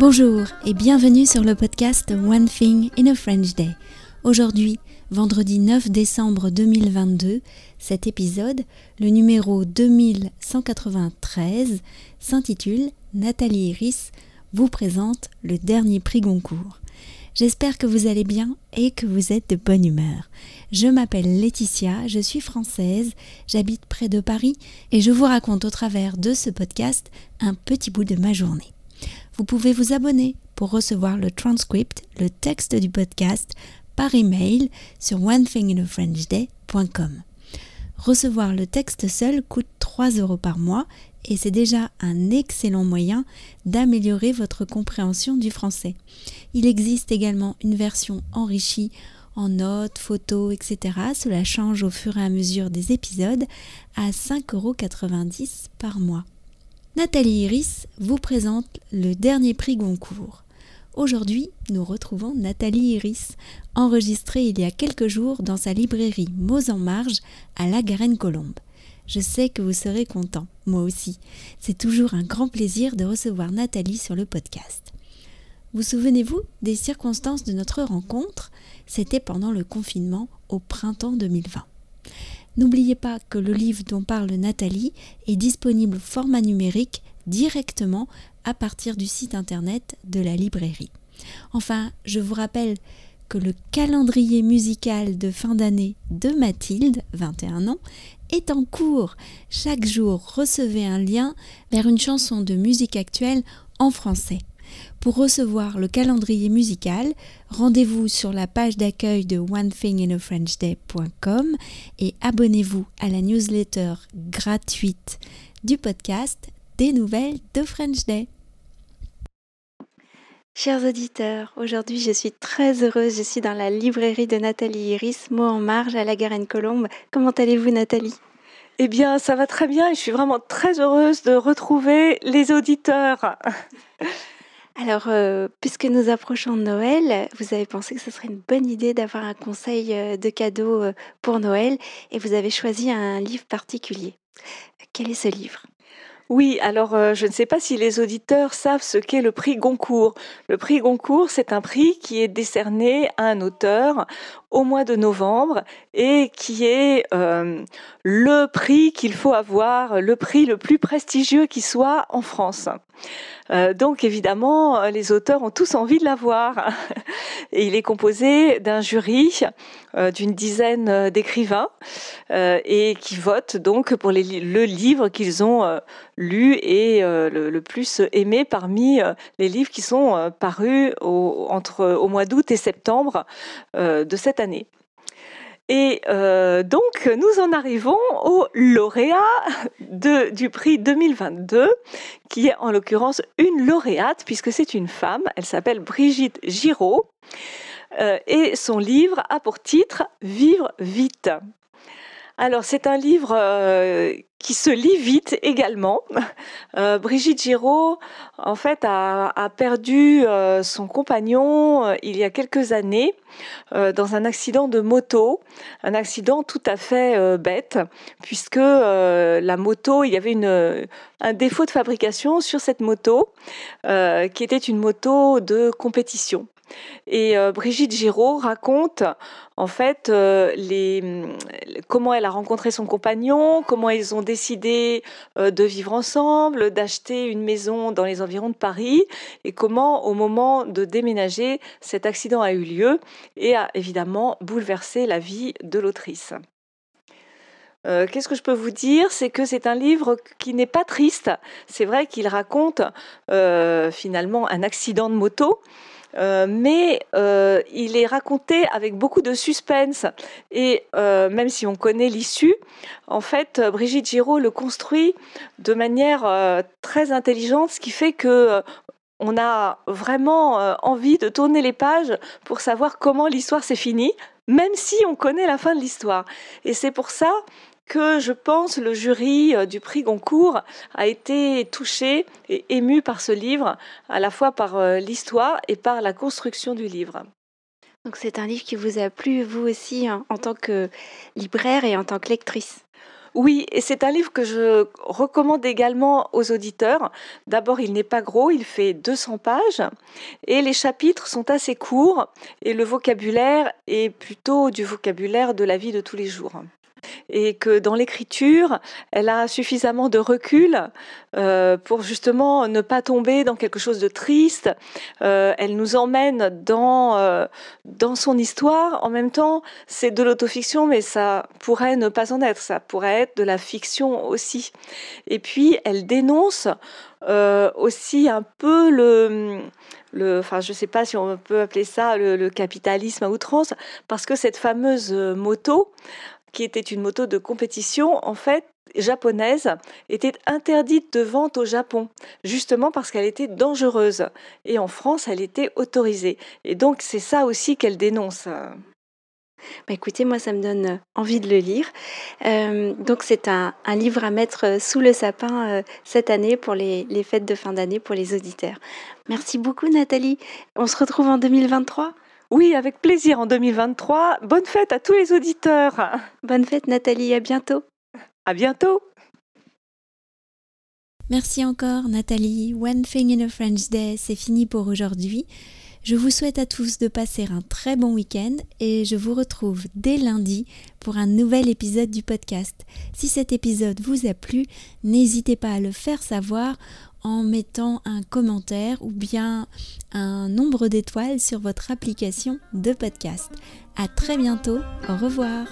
Bonjour et bienvenue sur le podcast One Thing in a French Day. Aujourd'hui, vendredi 9 décembre 2022, cet épisode, le numéro 2193, s'intitule Nathalie Iris vous présente le dernier prix Goncourt. J'espère que vous allez bien et que vous êtes de bonne humeur. Je m'appelle Laetitia, je suis française, j'habite près de Paris et je vous raconte au travers de ce podcast un petit bout de ma journée. Vous pouvez vous abonner pour recevoir le transcript, le texte du podcast par email sur onethinginafrenchday.com. Recevoir le texte seul coûte 3 euros par mois et c'est déjà un excellent moyen d'améliorer votre compréhension du français. Il existe également une version enrichie en notes, photos, etc. Cela change au fur et à mesure des épisodes à 5,90 euros par mois. Nathalie Iris vous présente le dernier prix Goncourt. Aujourd'hui, nous retrouvons Nathalie Iris, enregistrée il y a quelques jours dans sa librairie Mots en Marge à La Garenne-Colombe. Je sais que vous serez content, moi aussi. C'est toujours un grand plaisir de recevoir Nathalie sur le podcast. Vous souvenez-vous des circonstances de notre rencontre? C'était pendant le confinement au printemps 2020. N'oubliez pas que le livre dont parle Nathalie est disponible au format numérique directement à partir du site internet de la librairie. Enfin, je vous rappelle que le calendrier musical de fin d'année de Mathilde, 21 ans, est en cours. Chaque jour, recevez un lien vers une chanson de musique actuelle en français. Pour recevoir le calendrier musical, rendez-vous sur la page d'accueil de onethinginafrenchday.com et abonnez-vous à la newsletter gratuite du podcast des nouvelles de French Day. Chers auditeurs, aujourd'hui je suis très heureuse, je suis dans la librairie de Nathalie Iris, Mot en marge à la Garenne-Colombe. Comment allez-vous Nathalie? Eh bien ça va très bien et je suis vraiment très heureuse de retrouver les auditeurs. Alors, euh, puisque nous approchons de Noël, vous avez pensé que ce serait une bonne idée d'avoir un conseil euh, de cadeau euh, pour Noël et vous avez choisi un livre particulier. Quel est ce livre? Oui, alors je ne sais pas si les auditeurs savent ce qu'est le prix Goncourt. Le prix Goncourt, c'est un prix qui est décerné à un auteur au mois de novembre et qui est le prix qu'il faut avoir, le prix le plus prestigieux qui soit en France. Euh, donc évidemment, les auteurs ont tous envie de l'avoir. Il est composé d'un jury euh, d'une dizaine d'écrivains euh, et qui votent donc pour le livre qu'ils ont lu et le, plus aimé parmi les livres qui sont parus entre, au mois d'août et septembre de cette année. Et euh, donc, nous en arrivons au lauréat du prix 2022, qui est en l'occurrence une lauréate, puisque c'est une femme. Elle s'appelle Brigitte Giraud. Euh, et son livre a pour titre Vivre vite. Alors, c'est un livre euh, qui se lit vite également. Euh, Brigitte Giraud, en fait, a, perdu euh, son compagnon il y a quelques années dans un accident de moto, un accident tout à fait bête, puisque la moto, il y avait un défaut de fabrication sur cette moto, qui était une moto de compétition. Et euh, Brigitte Giraud raconte en fait euh, les, comment elle a rencontré son compagnon, comment ils ont décidé euh, de vivre ensemble, d'acheter une maison dans les environs de Paris, et comment au moment de déménager, cet accident a eu lieu et a évidemment bouleversé la vie de l'autrice. Qu'est-ce que je peux vous dire? C'est que c'est un livre qui n'est pas triste. C'est vrai qu'il raconte finalement un accident de moto, euh, mais euh, il est raconté avec beaucoup de suspense. Et euh, même si on connaît l'issue, en fait, Brigitte Giraud le construit de manière très intelligente, ce qui fait que on a vraiment envie de tourner les pages pour savoir comment l'histoire s'est finie, même si on connaît la fin de l'histoire. Et c'est pour ça que je pense le jury euh, du prix Goncourt a été touché et ému par ce livre, à la fois par euh, l'histoire et par la construction du livre. Donc c'est un livre qui vous a plu, vous aussi, hein, en tant que libraire et en tant que lectrice? Oui, et c'est un livre que je recommande également aux auditeurs. D'abord, il n'est pas gros, il fait 200 pages et les chapitres sont assez courts et le vocabulaire est plutôt du vocabulaire de la vie de tous les jours et que dans l'écriture, elle a suffisamment de recul euh, pour justement ne pas tomber dans quelque chose de triste. Euh, elle nous emmène dans, euh, dans son histoire. En même temps, c'est de l'autofiction, mais ça pourrait ne pas en être. Ça pourrait être de la fiction aussi. Et puis, elle dénonce aussi un peu le... Le, enfin, je ne sais pas si on peut appeler ça le, le, capitalisme à outrance, parce que cette fameuse moto, qui était une moto de compétition, en fait, japonaise, était interdite de vente au Japon, justement parce qu'elle était dangereuse. Et en France, elle était autorisée. Et donc, c'est ça aussi qu'elle dénonce. Bah écoutez, moi, ça me donne envie de le lire. Euh, donc, c'est un, livre à mettre sous le sapin euh, cette année pour les, les fêtes de fin d'année pour les auditeurs. Merci beaucoup, Nathalie. On se retrouve en 2023 oui, avec plaisir en 2023. Bonne fête à tous les auditeurs. Bonne fête Nathalie, à bientôt. À bientôt. Merci encore Nathalie. One Thing in a French Day, c'est fini pour aujourd'hui. Je vous souhaite à tous de passer un très bon week-end et je vous retrouve dès lundi pour un nouvel épisode du podcast. Si cet épisode vous a plu, n'hésitez pas à le faire savoir en mettant un commentaire ou bien un nombre d'étoiles sur votre application de podcast. À très bientôt, au revoir.